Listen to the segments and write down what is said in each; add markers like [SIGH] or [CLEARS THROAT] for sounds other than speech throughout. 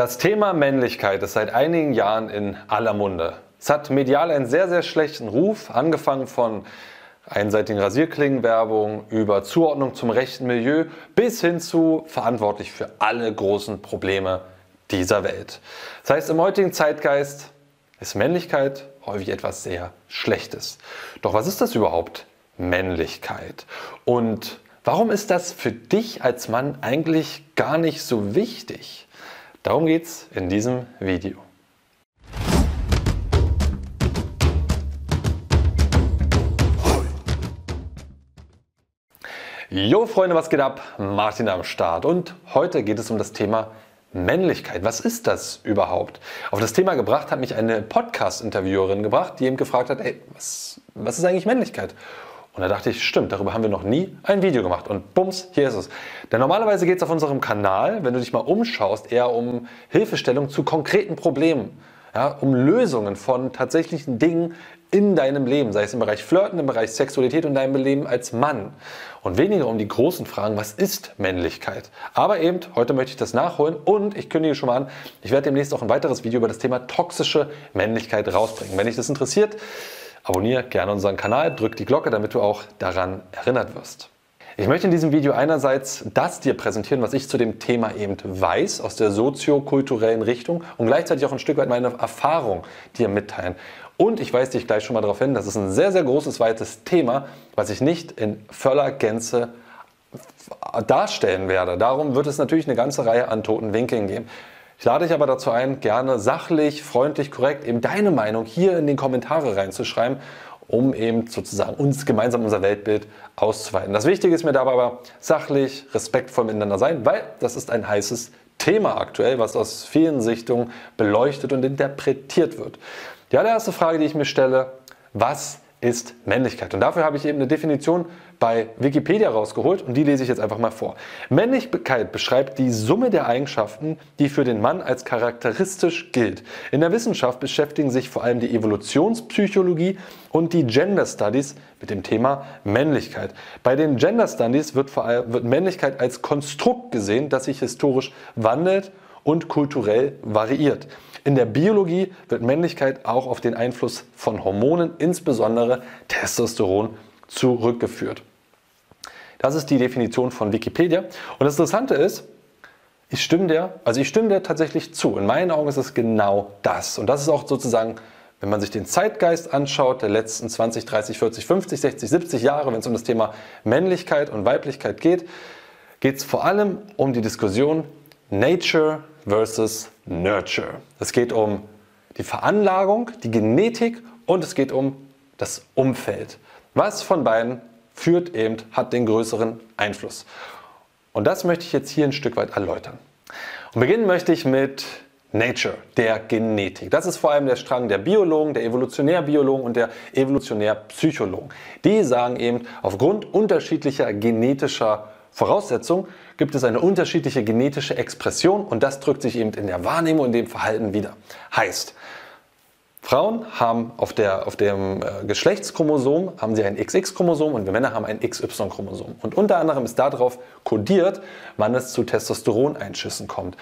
Das Thema Männlichkeit ist seit einigen Jahren in aller Munde. Es hat medial einen sehr, sehr schlechten Ruf, angefangen von einseitigen Rasierklingenwerbung über Zuordnung zum rechten Milieu bis hin zu verantwortlich für alle großen Probleme dieser Welt. Das heißt, im heutigen Zeitgeist ist Männlichkeit häufig etwas sehr Schlechtes. Doch was ist das überhaupt? Männlichkeit. Und warum ist das für dich als Mann eigentlich gar nicht so wichtig? Darum geht es in diesem Video. Jo Freunde, was geht ab? Martin am Start und heute geht es um das Thema Männlichkeit. Was ist das überhaupt? Auf das Thema gebracht hat mich eine Podcast-Interviewerin gebracht, die eben gefragt hat, ey, was, was ist eigentlich Männlichkeit? Und da dachte ich, stimmt, darüber haben wir noch nie ein Video gemacht. Und bums, hier ist es. Denn normalerweise geht es auf unserem Kanal, wenn du dich mal umschaust, eher um Hilfestellung zu konkreten Problemen. Ja, um Lösungen von tatsächlichen Dingen in deinem Leben, sei es im Bereich Flirten, im Bereich Sexualität und deinem Leben als Mann. Und weniger um die großen Fragen, was ist Männlichkeit? Aber eben, heute möchte ich das nachholen und ich kündige schon mal an, ich werde demnächst auch ein weiteres Video über das Thema toxische Männlichkeit rausbringen. Wenn dich das interessiert, Abonniere gerne unseren Kanal, drück die Glocke, damit du auch daran erinnert wirst. Ich möchte in diesem Video einerseits das dir präsentieren, was ich zu dem Thema eben weiß, aus der soziokulturellen Richtung und gleichzeitig auch ein Stück weit meine Erfahrung dir mitteilen. Und ich weise dich gleich schon mal darauf hin, das ist ein sehr, sehr großes, weites Thema, was ich nicht in voller Gänze darstellen werde. Darum wird es natürlich eine ganze Reihe an toten Winkeln geben. Ich lade dich aber dazu ein, gerne sachlich, freundlich, korrekt eben deine Meinung hier in die Kommentare reinzuschreiben, um eben sozusagen uns gemeinsam unser Weltbild auszuweiten. Das Wichtige ist mir dabei aber sachlich, respektvoll miteinander sein, weil das ist ein heißes Thema aktuell, was aus vielen Sichtungen beleuchtet und interpretiert wird. Die allererste Frage, die ich mir stelle, was ist Männlichkeit? Und dafür habe ich eben eine Definition bei Wikipedia rausgeholt und die lese ich jetzt einfach mal vor. Männlichkeit beschreibt die Summe der Eigenschaften, die für den Mann als charakteristisch gilt. In der Wissenschaft beschäftigen sich vor allem die Evolutionspsychologie und die Gender Studies mit dem Thema Männlichkeit. Bei den Gender Studies wird, vor allem, wird Männlichkeit als Konstrukt gesehen, das sich historisch wandelt und kulturell variiert. In der Biologie wird Männlichkeit auch auf den Einfluss von Hormonen, insbesondere Testosteron, zurückgeführt. Das ist die Definition von Wikipedia. Und das Interessante ist, ich stimme der, also ich stimme der tatsächlich zu. In meinen Augen ist es genau das. Und das ist auch sozusagen, wenn man sich den Zeitgeist anschaut, der letzten 20, 30, 40, 50, 60, 70 Jahre, wenn es um das Thema Männlichkeit und Weiblichkeit geht, geht es vor allem um die Diskussion Nature versus Nurture. Es geht um die Veranlagung, die Genetik und es geht um das Umfeld. Was von beiden führt eben, hat den größeren Einfluss. Und das möchte ich jetzt hier ein Stück weit erläutern. Und beginnen möchte ich mit Nature, der Genetik. Das ist vor allem der Strang der Biologen, der Evolutionärbiologen und der Evolutionärpsychologen. Die sagen eben, aufgrund unterschiedlicher genetischer Voraussetzungen gibt es eine unterschiedliche genetische Expression und das drückt sich eben in der Wahrnehmung und dem Verhalten wieder. Heißt, Frauen haben auf, der, auf dem äh, Geschlechtschromosom haben sie ein XX-Chromosom und wir Männer haben ein XY-Chromosom. Und unter anderem ist darauf kodiert, wann es zu Testosteroneinschüssen kommt.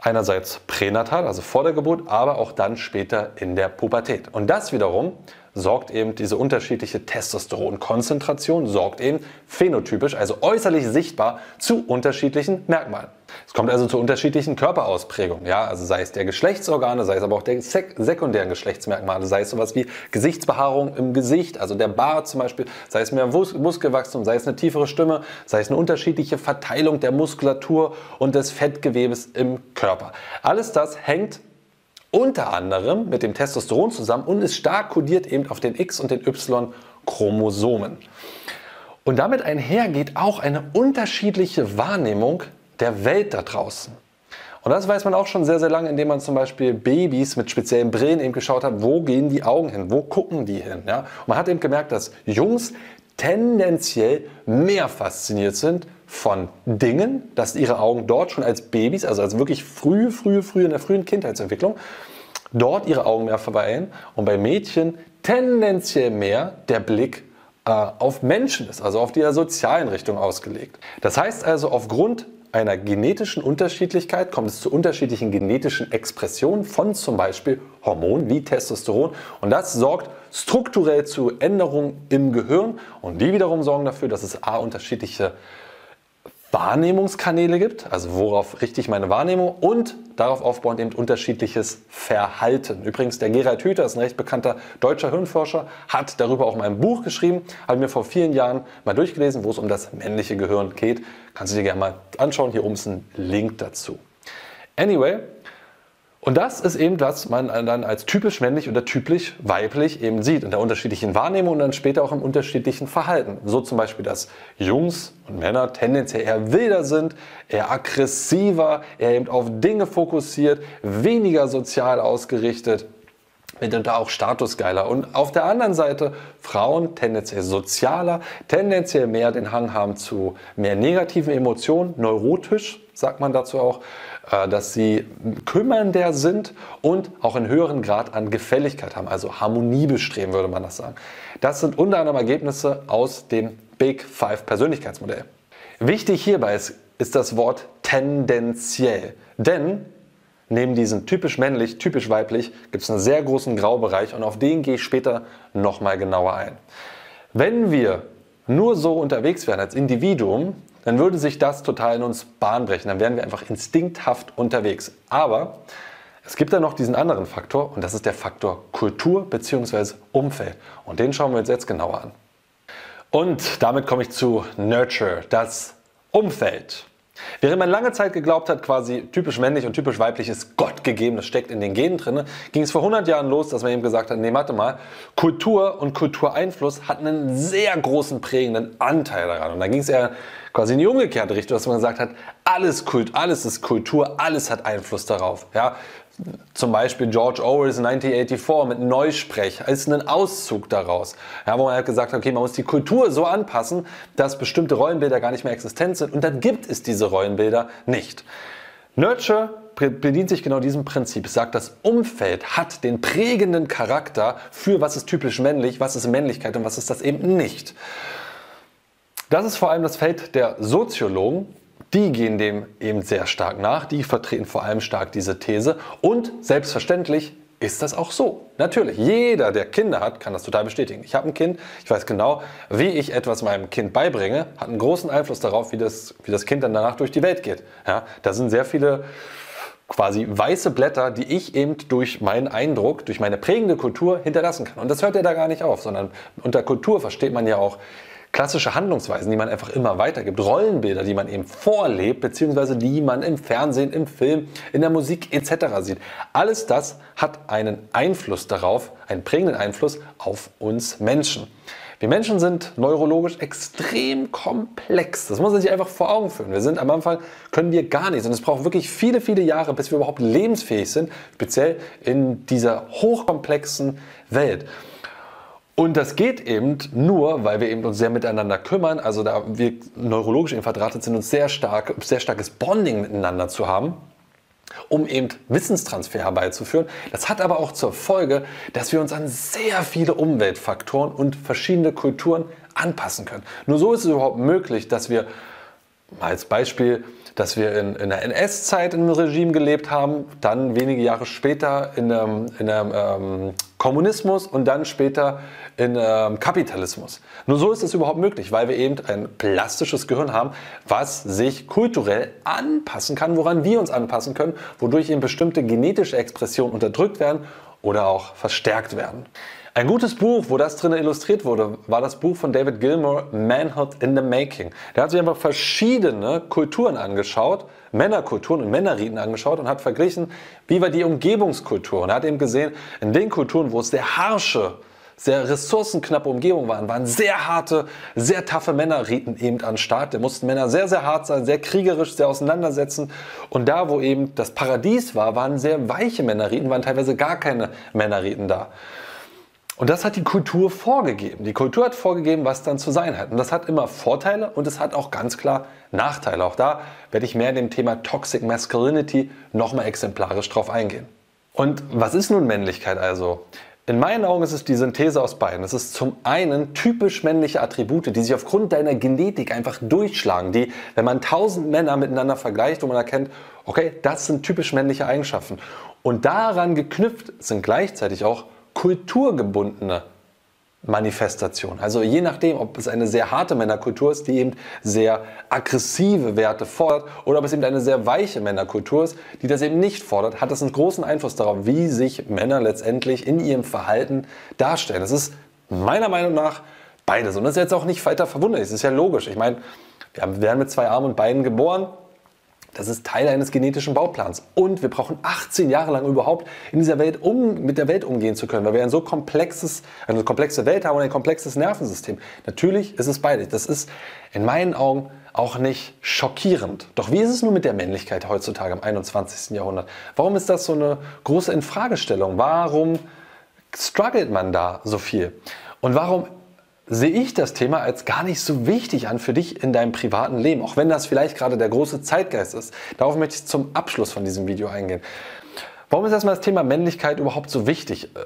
Einerseits pränatal, also vor der Geburt, aber auch dann später in der Pubertät. Und das wiederum sorgt eben diese unterschiedliche Testosteronkonzentration, sorgt eben phänotypisch, also äußerlich sichtbar, zu unterschiedlichen Merkmalen. Es kommt also zu unterschiedlichen Körperausprägungen, ja, also sei es der Geschlechtsorgane, sei es aber auch der sek sekundären Geschlechtsmerkmale, sei es sowas wie Gesichtsbehaarung im Gesicht, also der Bart zum Beispiel, sei es mehr Mus Muskelwachstum, sei es eine tiefere Stimme, sei es eine unterschiedliche Verteilung der Muskulatur und des Fettgewebes im Körper. Alles das hängt unter anderem mit dem Testosteron zusammen und ist stark kodiert eben auf den X- und den Y-Chromosomen. Und damit einhergeht auch eine unterschiedliche Wahrnehmung der Welt da draußen. Und das weiß man auch schon sehr, sehr lange, indem man zum Beispiel Babys mit speziellen Brillen eben geschaut hat, wo gehen die Augen hin, wo gucken die hin. Ja? Und man hat eben gemerkt, dass Jungs tendenziell mehr fasziniert sind von Dingen, dass ihre Augen dort schon als Babys, also als wirklich früh, früh, früh in der frühen Kindheitsentwicklung, dort ihre Augen mehr verweilen und bei Mädchen tendenziell mehr der Blick äh, auf Menschen ist, also auf die sozialen Richtung ausgelegt. Das heißt also, aufgrund einer genetischen Unterschiedlichkeit kommt es zu unterschiedlichen genetischen Expressionen von zum Beispiel Hormonen wie Testosteron. Und das sorgt strukturell zu Änderungen im Gehirn. Und die wiederum sorgen dafür, dass es A unterschiedliche Wahrnehmungskanäle gibt, also worauf richte ich meine Wahrnehmung und darauf aufbauend eben unterschiedliches Verhalten. Übrigens, der Gerald Hüther ist ein recht bekannter deutscher Hirnforscher, hat darüber auch mal ein Buch geschrieben, habe mir vor vielen Jahren mal durchgelesen, wo es um das männliche Gehirn geht. Kannst du dir gerne mal anschauen, hier oben ist ein Link dazu. Anyway, und das ist eben, was man dann als typisch männlich oder typisch weiblich eben sieht in der unterschiedlichen Wahrnehmung und dann später auch im unterschiedlichen Verhalten. So zum Beispiel, dass Jungs und Männer tendenziell eher wilder sind, eher aggressiver, eher eben auf Dinge fokussiert, weniger sozial ausgerichtet, mitunter auch statusgeiler. Und auf der anderen Seite Frauen tendenziell sozialer, tendenziell mehr den Hang haben zu mehr negativen Emotionen, neurotisch sagt man dazu auch, äh, dass sie kümmernder sind und auch einen höheren Grad an Gefälligkeit haben, also Harmonie bestreben, würde man das sagen. Das sind unter anderem Ergebnisse aus dem Big Five Persönlichkeitsmodell. Wichtig hierbei ist, ist das Wort tendenziell, denn neben diesem typisch männlich, typisch weiblich gibt es einen sehr großen Graubereich und auf den gehe ich später nochmal genauer ein. Wenn wir nur so unterwegs wären als Individuum, dann würde sich das total in uns Bahn brechen. Dann wären wir einfach instinkthaft unterwegs. Aber es gibt da noch diesen anderen Faktor und das ist der Faktor Kultur bzw. Umfeld. Und den schauen wir uns jetzt genauer an. Und damit komme ich zu Nurture, das Umfeld. Während man lange Zeit geglaubt hat, quasi typisch männlich und typisch weiblich ist Gott gegeben, das steckt in den Genen drin, ging es vor 100 Jahren los, dass man eben gesagt hat, nee, warte mal, Kultur und Kultureinfluss hatten einen sehr großen prägenden Anteil daran. Und da ging es eher quasi in die umgekehrte Richtung, dass man gesagt hat, alles Kult, alles ist Kultur, alles hat Einfluss darauf. Ja? Zum Beispiel George Orwell's 1984 mit Neusprech als einen Auszug daraus, ja, wo man halt gesagt hat, okay, man muss die Kultur so anpassen, dass bestimmte Rollenbilder gar nicht mehr existent sind und dann gibt es diese Rollenbilder nicht. Nurture bedient sich genau diesem Prinzip. Es sagt, das Umfeld hat den prägenden Charakter für was ist typisch männlich, was ist Männlichkeit und was ist das eben nicht. Das ist vor allem das Feld der Soziologen. Die gehen dem eben sehr stark nach. Die vertreten vor allem stark diese These. Und selbstverständlich ist das auch so. Natürlich, jeder, der Kinder hat, kann das total bestätigen. Ich habe ein Kind, ich weiß genau, wie ich etwas meinem Kind beibringe, hat einen großen Einfluss darauf, wie das, wie das Kind dann danach durch die Welt geht. Ja, da sind sehr viele quasi weiße Blätter, die ich eben durch meinen Eindruck, durch meine prägende Kultur hinterlassen kann. Und das hört ja da gar nicht auf, sondern unter Kultur versteht man ja auch klassische Handlungsweisen, die man einfach immer weitergibt, Rollenbilder, die man eben vorlebt, beziehungsweise die man im Fernsehen, im Film, in der Musik etc. sieht. Alles das hat einen Einfluss darauf, einen prägenden Einfluss auf uns Menschen. Wir Menschen sind neurologisch extrem komplex. Das muss man sich einfach vor Augen führen. Wir sind am Anfang, können wir gar nichts. Und es braucht wirklich viele, viele Jahre, bis wir überhaupt lebensfähig sind, speziell in dieser hochkomplexen Welt. Und das geht eben nur, weil wir eben uns sehr miteinander kümmern, also da wir neurologisch eben verdrahtet sind, uns sehr stark, sehr starkes Bonding miteinander zu haben, um eben Wissenstransfer herbeizuführen. Das hat aber auch zur Folge, dass wir uns an sehr viele Umweltfaktoren und verschiedene Kulturen anpassen können. Nur so ist es überhaupt möglich, dass wir als Beispiel dass wir in, in der NS-Zeit in einem Regime gelebt haben, dann wenige Jahre später in einem, in einem ähm, Kommunismus und dann später in ähm, Kapitalismus. Nur so ist es überhaupt möglich, weil wir eben ein plastisches Gehirn haben, was sich kulturell anpassen kann, woran wir uns anpassen können, wodurch eben bestimmte genetische Expressionen unterdrückt werden oder auch verstärkt werden. Ein gutes Buch, wo das drin illustriert wurde, war das Buch von David Gilmour, Manhood in the Making. Der hat sich einfach verschiedene Kulturen angeschaut, Männerkulturen und Männerriten angeschaut und hat verglichen, wie war die Umgebungskultur. Und er hat eben gesehen, in den Kulturen, wo es sehr harsche, sehr ressourcenknappe Umgebungen waren, waren sehr harte, sehr taffe Männerriten eben an Start. Da mussten Männer sehr, sehr hart sein, sehr kriegerisch, sehr auseinandersetzen. Und da, wo eben das Paradies war, waren sehr weiche Männerriten, waren teilweise gar keine Männerriten da. Und das hat die Kultur vorgegeben. Die Kultur hat vorgegeben, was dann zu sein hat. Und das hat immer Vorteile und es hat auch ganz klar Nachteile. Auch da werde ich mehr in dem Thema Toxic Masculinity nochmal exemplarisch drauf eingehen. Und was ist nun Männlichkeit also? In meinen Augen ist es die Synthese aus beiden. Es ist zum einen typisch männliche Attribute, die sich aufgrund deiner Genetik einfach durchschlagen, die, wenn man tausend Männer miteinander vergleicht, wo man erkennt, okay, das sind typisch männliche Eigenschaften. Und daran geknüpft sind gleichzeitig auch kulturgebundene Manifestation. Also je nachdem, ob es eine sehr harte Männerkultur ist, die eben sehr aggressive Werte fordert, oder ob es eben eine sehr weiche Männerkultur ist, die das eben nicht fordert, hat das einen großen Einfluss darauf, wie sich Männer letztendlich in ihrem Verhalten darstellen. Das ist meiner Meinung nach beides. Und das ist jetzt auch nicht weiter verwunderlich. Das ist ja logisch. Ich meine, wir werden mit zwei Armen und Beinen geboren. Das ist Teil eines genetischen Bauplans. Und wir brauchen 18 Jahre lang überhaupt in dieser Welt, um mit der Welt umgehen zu können, weil wir ein so komplexes, eine komplexe Welt haben und ein komplexes Nervensystem. Natürlich ist es beides. Das ist in meinen Augen auch nicht schockierend. Doch wie ist es nun mit der Männlichkeit heutzutage im 21. Jahrhundert? Warum ist das so eine große Infragestellung? Warum struggelt man da so viel? Und warum sehe ich das Thema als gar nicht so wichtig an für dich in deinem privaten Leben, auch wenn das vielleicht gerade der große Zeitgeist ist. Darauf möchte ich zum Abschluss von diesem Video eingehen. Warum ist erstmal das Thema Männlichkeit überhaupt so wichtig? Äh,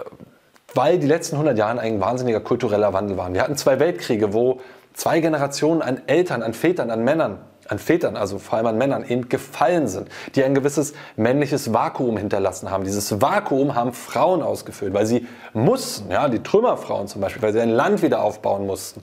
weil die letzten 100 Jahre ein wahnsinniger kultureller Wandel waren. Wir hatten zwei Weltkriege, wo zwei Generationen an Eltern, an Vätern, an Männern an Vätern, also vor allem an Männern, eben gefallen sind, die ein gewisses männliches Vakuum hinterlassen haben. Dieses Vakuum haben Frauen ausgefüllt, weil sie mussten, ja, die Trümmerfrauen zum Beispiel, weil sie ein Land wieder aufbauen mussten.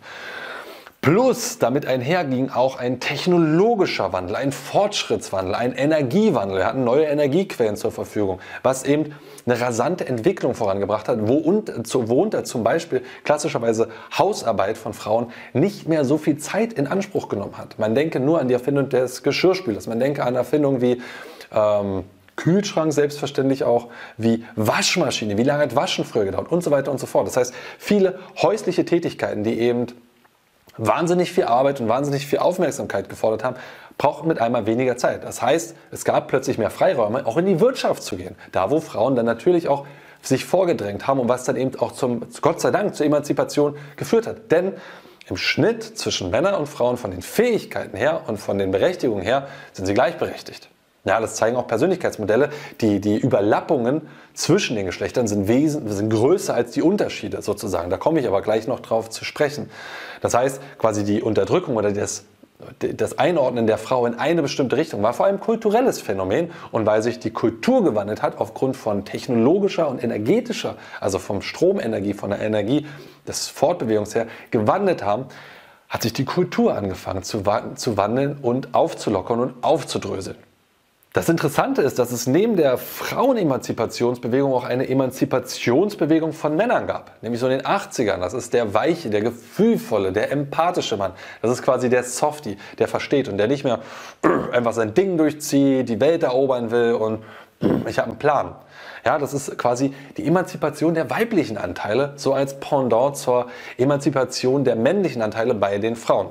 Plus damit einherging auch ein technologischer Wandel, ein Fortschrittswandel, ein Energiewandel. Wir hatten neue Energiequellen zur Verfügung, was eben eine rasante Entwicklung vorangebracht hat, wo, unter zum Beispiel klassischerweise Hausarbeit von Frauen nicht mehr so viel Zeit in Anspruch genommen hat. Man denke nur an die Erfindung des Geschirrspülers, man denke an Erfindungen wie ähm, Kühlschrank selbstverständlich auch, wie Waschmaschine, wie lange hat Waschen früher gedauert und so weiter und so fort. Das heißt, viele häusliche Tätigkeiten, die eben wahnsinnig viel Arbeit und wahnsinnig viel Aufmerksamkeit gefordert haben, brauchten mit einmal weniger Zeit. Das heißt, es gab plötzlich mehr Freiräume, auch in die Wirtschaft zu gehen. Da, wo Frauen dann natürlich auch sich vorgedrängt haben und was dann eben auch zum, Gott sei Dank, zur Emanzipation geführt hat. Denn im Schnitt zwischen Männern und Frauen von den Fähigkeiten her und von den Berechtigungen her sind sie gleichberechtigt. Ja, das zeigen auch Persönlichkeitsmodelle. Die, die Überlappungen zwischen den Geschlechtern sind, wesen, sind größer als die Unterschiede sozusagen. Da komme ich aber gleich noch drauf zu sprechen. Das heißt, quasi die Unterdrückung oder das, das Einordnen der Frau in eine bestimmte Richtung war vor allem kulturelles Phänomen und weil sich die Kultur gewandelt hat aufgrund von technologischer und energetischer, also vom Stromenergie, von der Energie des Fortbewegungs her gewandelt haben, hat sich die Kultur angefangen zu, zu wandeln und aufzulockern und aufzudröseln. Das Interessante ist, dass es neben der Frauenemanzipationsbewegung auch eine Emanzipationsbewegung von Männern gab. Nämlich so in den 80ern. Das ist der weiche, der gefühlvolle, der empathische Mann. Das ist quasi der Softie, der versteht und der nicht mehr [CLEARS THROAT] einfach sein Ding durchzieht, die Welt erobern will und [CLEARS THROAT] ich habe einen Plan. Ja, das ist quasi die Emanzipation der weiblichen Anteile, so als Pendant zur Emanzipation der männlichen Anteile bei den Frauen.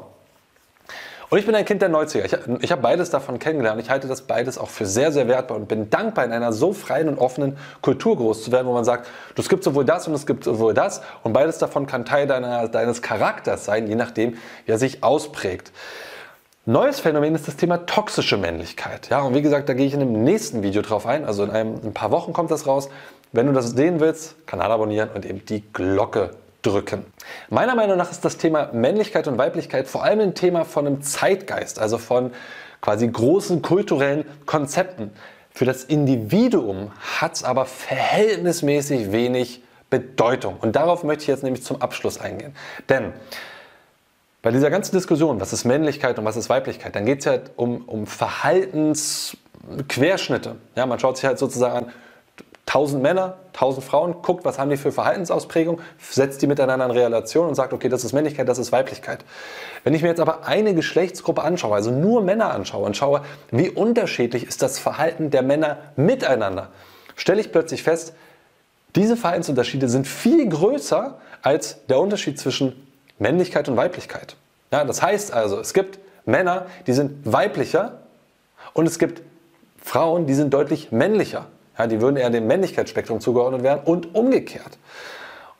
Und ich bin ein Kind der 90er. Ich, ich habe beides davon kennengelernt. Ich halte das beides auch für sehr, sehr wertvoll und bin dankbar, in einer so freien und offenen Kultur groß zu werden, wo man sagt, es gibt sowohl das und es gibt sowohl das und beides davon kann Teil deiner, deines Charakters sein, je nachdem, wie er sich ausprägt. Neues Phänomen ist das Thema toxische Männlichkeit. Ja, und wie gesagt, da gehe ich in einem nächsten Video drauf ein. Also in, einem, in ein paar Wochen kommt das raus. Wenn du das sehen willst, Kanal abonnieren und eben die Glocke drücken. Meiner Meinung nach ist das Thema Männlichkeit und Weiblichkeit vor allem ein Thema von einem Zeitgeist, also von quasi großen kulturellen Konzepten. Für das Individuum hat es aber verhältnismäßig wenig Bedeutung. Und darauf möchte ich jetzt nämlich zum Abschluss eingehen. Denn bei dieser ganzen Diskussion, was ist Männlichkeit und was ist Weiblichkeit, dann geht es ja um, um Verhaltensquerschnitte. Ja, man schaut sich halt sozusagen an, 1000 Männer, 1000 Frauen, guckt, was haben die für Verhaltensausprägung, setzt die miteinander in Relation und sagt, okay, das ist Männlichkeit, das ist Weiblichkeit. Wenn ich mir jetzt aber eine Geschlechtsgruppe anschaue, also nur Männer anschaue und schaue, wie unterschiedlich ist das Verhalten der Männer miteinander, stelle ich plötzlich fest, diese Verhaltensunterschiede sind viel größer als der Unterschied zwischen Männlichkeit und Weiblichkeit. Ja, das heißt also, es gibt Männer, die sind weiblicher und es gibt Frauen, die sind deutlich männlicher. Ja, die würden eher dem Männlichkeitsspektrum zugeordnet werden und umgekehrt.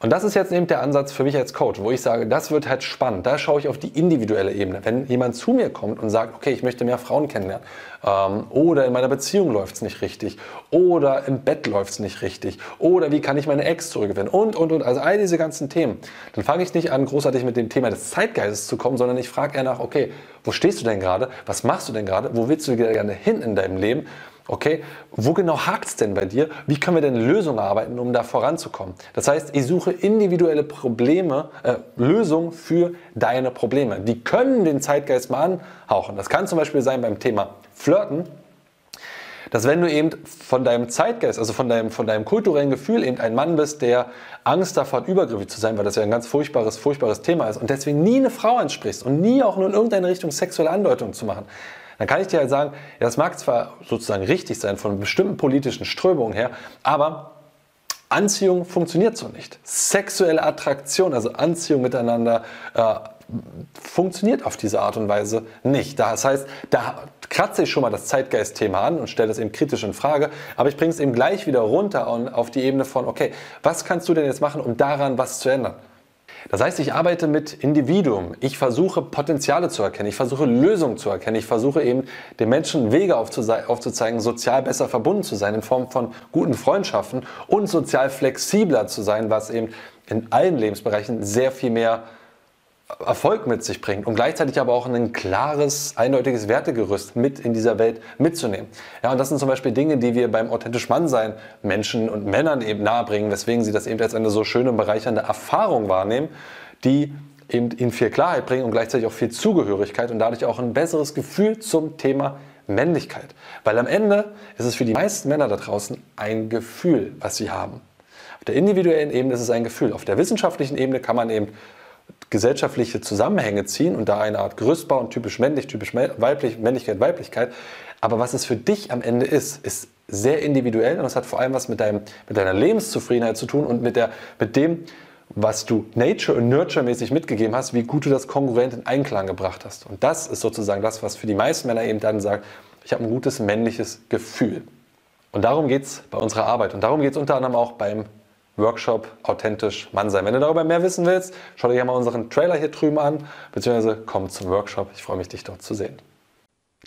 Und das ist jetzt eben der Ansatz für mich als Coach, wo ich sage, das wird halt spannend. Da schaue ich auf die individuelle Ebene. Wenn jemand zu mir kommt und sagt, okay, ich möchte mehr Frauen kennenlernen, ähm, oder in meiner Beziehung läuft es nicht richtig, oder im Bett läuft es nicht richtig, oder wie kann ich meine Ex zurückgewinnen, und, und, und, also all diese ganzen Themen. Dann fange ich nicht an, großartig mit dem Thema des Zeitgeistes zu kommen, sondern ich frage eher nach, okay, wo stehst du denn gerade? Was machst du denn gerade? Wo willst du gerne hin in deinem Leben? Okay, wo genau hakt es denn bei dir? Wie können wir denn Lösungen arbeiten, um da voranzukommen? Das heißt, ich suche individuelle Probleme, äh, Lösungen für deine Probleme. Die können den Zeitgeist mal anhauchen. Das kann zum Beispiel sein beim Thema Flirten, dass wenn du eben von deinem Zeitgeist, also von deinem, von deinem kulturellen Gefühl eben ein Mann bist, der Angst davor hat, übergriffig zu sein, weil das ja ein ganz furchtbares, furchtbares Thema ist und deswegen nie eine Frau ansprichst und nie auch nur in irgendeine Richtung sexuelle Andeutung zu machen, dann kann ich dir halt sagen, ja, das mag zwar sozusagen richtig sein von bestimmten politischen Strömungen her, aber Anziehung funktioniert so nicht. Sexuelle Attraktion, also Anziehung miteinander, äh, funktioniert auf diese Art und Weise nicht. Das heißt, da kratze ich schon mal das Zeitgeist-Thema an und stelle das eben kritisch in Frage, aber ich bringe es eben gleich wieder runter auf die Ebene von, okay, was kannst du denn jetzt machen, um daran was zu ändern? Das heißt, ich arbeite mit Individuum. Ich versuche Potenziale zu erkennen. Ich versuche Lösungen zu erkennen. Ich versuche eben den Menschen Wege aufzuzeigen, sozial besser verbunden zu sein in Form von guten Freundschaften und sozial flexibler zu sein, was eben in allen Lebensbereichen sehr viel mehr Erfolg mit sich bringt und gleichzeitig aber auch ein klares, eindeutiges Wertegerüst mit in dieser Welt mitzunehmen. Ja, und das sind zum Beispiel Dinge, die wir beim authentisch Mannsein Menschen und Männern eben nahebringen, weswegen sie das eben als eine so schöne und bereichernde Erfahrung wahrnehmen, die eben ihnen viel Klarheit bringen und gleichzeitig auch viel Zugehörigkeit und dadurch auch ein besseres Gefühl zum Thema Männlichkeit. Weil am Ende ist es für die meisten Männer da draußen ein Gefühl, was sie haben. Auf der individuellen Ebene ist es ein Gefühl. Auf der wissenschaftlichen Ebene kann man eben gesellschaftliche Zusammenhänge ziehen und da eine Art Gerüst bauen, typisch männlich, typisch weiblich, Männlichkeit, Weiblichkeit. Aber was es für dich am Ende ist, ist sehr individuell und es hat vor allem was mit, deinem, mit deiner Lebenszufriedenheit zu tun und mit, der, mit dem, was du Nature- und Nurture-mäßig mitgegeben hast, wie gut du das kongruent in Einklang gebracht hast. Und das ist sozusagen das, was für die meisten Männer eben dann sagt, ich habe ein gutes männliches Gefühl. Und darum geht es bei unserer Arbeit. Und darum geht es unter anderem auch beim Workshop authentisch Mann sein. Wenn du darüber mehr wissen willst, schau dir ja mal unseren Trailer hier drüben an, beziehungsweise komm zum Workshop. Ich freue mich, dich dort zu sehen.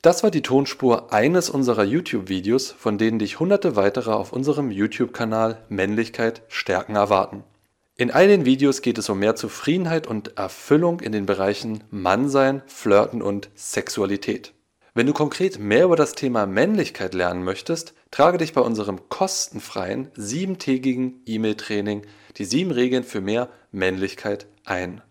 Das war die Tonspur eines unserer YouTube-Videos, von denen dich hunderte weitere auf unserem YouTube-Kanal Männlichkeit stärken erwarten. In all den Videos geht es um mehr Zufriedenheit und Erfüllung in den Bereichen Mannsein, Flirten und Sexualität. Wenn du konkret mehr über das Thema Männlichkeit lernen möchtest, trage dich bei unserem kostenfreien siebentägigen E-Mail-Training die sieben Regeln für mehr Männlichkeit ein.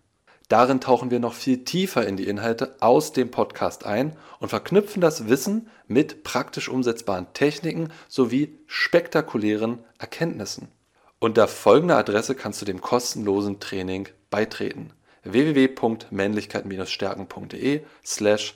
Darin tauchen wir noch viel tiefer in die Inhalte aus dem Podcast ein und verknüpfen das Wissen mit praktisch umsetzbaren Techniken sowie spektakulären Erkenntnissen. Unter folgender Adresse kannst du dem kostenlosen Training beitreten: www.männlichkeit-stärken.de slash